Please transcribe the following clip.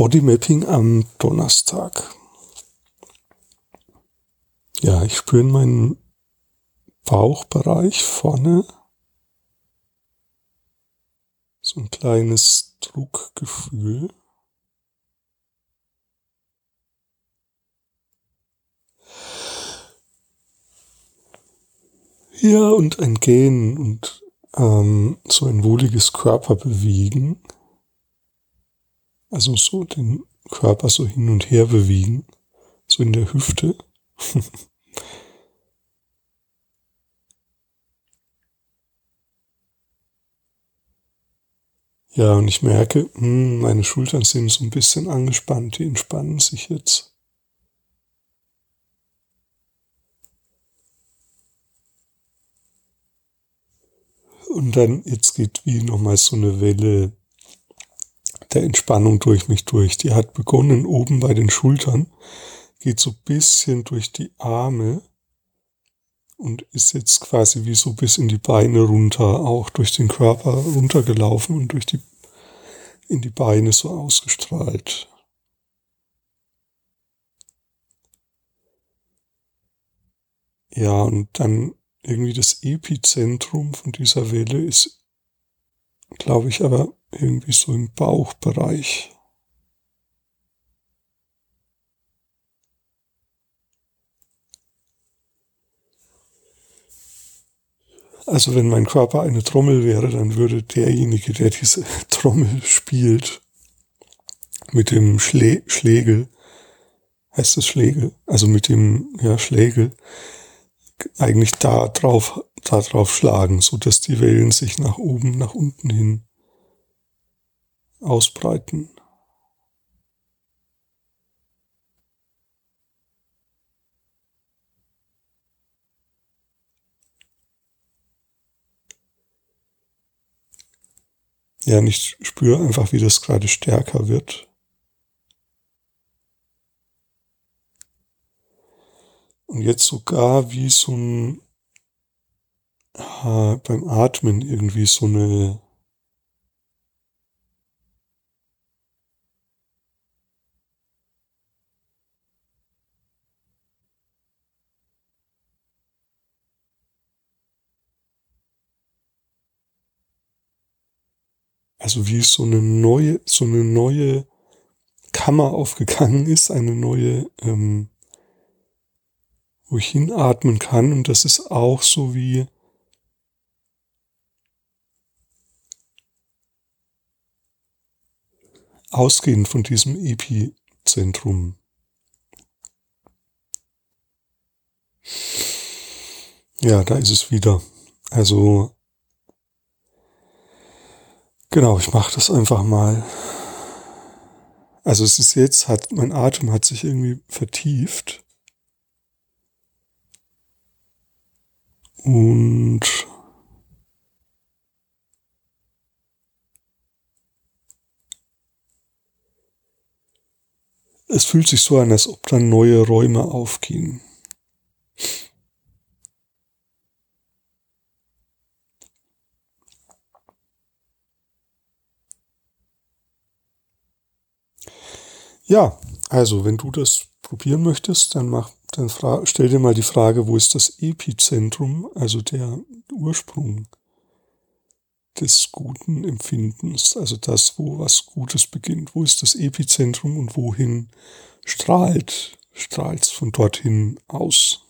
Bodymapping am Donnerstag. Ja, ich spüre in meinem Bauchbereich vorne so ein kleines Druckgefühl. Ja, und ein Gehen und ähm, so ein wohliges Körperbewegen. Also so den Körper so hin und her bewegen, so in der Hüfte. ja, und ich merke, hm, meine Schultern sind so ein bisschen angespannt, die entspannen sich jetzt. Und dann, jetzt geht wie nochmal so eine Welle der Entspannung durch mich durch. Die hat begonnen oben bei den Schultern, geht so bisschen durch die Arme und ist jetzt quasi wie so bis in die Beine runter, auch durch den Körper runtergelaufen und durch die, in die Beine so ausgestrahlt. Ja, und dann irgendwie das Epizentrum von dieser Welle ist, glaube ich, aber irgendwie so im Bauchbereich. Also wenn mein Körper eine Trommel wäre, dann würde derjenige, der diese Trommel spielt, mit dem Schlä Schlägel, heißt es Schlägel, also mit dem ja, Schlägel, eigentlich da drauf, da drauf schlagen, so dass die Wellen sich nach oben, nach unten hin ausbreiten. Ja, und ich spüre einfach, wie das gerade stärker wird. Und jetzt sogar wie so ein, beim Atmen irgendwie so eine, also wie so eine neue, so eine neue Kammer aufgegangen ist, eine neue ähm, wo ich hinatmen kann. Und das ist auch so wie ausgehend von diesem Epizentrum. Ja, da ist es wieder. Also genau, ich mache das einfach mal. Also es ist jetzt, hat mein Atem hat sich irgendwie vertieft. Und es fühlt sich so an, als ob dann neue Räume aufgehen. Ja, also wenn du das probieren möchtest, dann mach dann stell dir mal die Frage, wo ist das Epizentrum, also der Ursprung des guten Empfindens, also das, wo was Gutes beginnt. Wo ist das Epizentrum und wohin strahlt, strahlt es von dorthin aus?